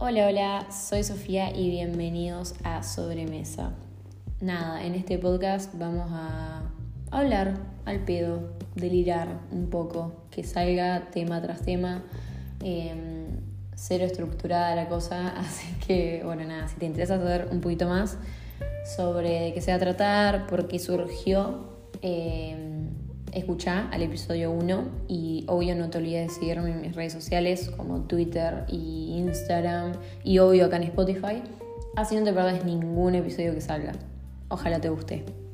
Hola, hola, soy Sofía y bienvenidos a Sobremesa. Nada, en este podcast vamos a hablar al pedo, delirar un poco, que salga tema tras tema, em, cero estructurada la cosa, así que bueno, nada, si te interesa saber un poquito más sobre de qué se va a tratar, por qué surgió, eh, escucha al episodio 1 y obvio no te olvides de seguirme en mis redes sociales como Twitter y Instagram y obvio acá en Spotify, así no te pierdas ningún episodio que salga. Ojalá te guste.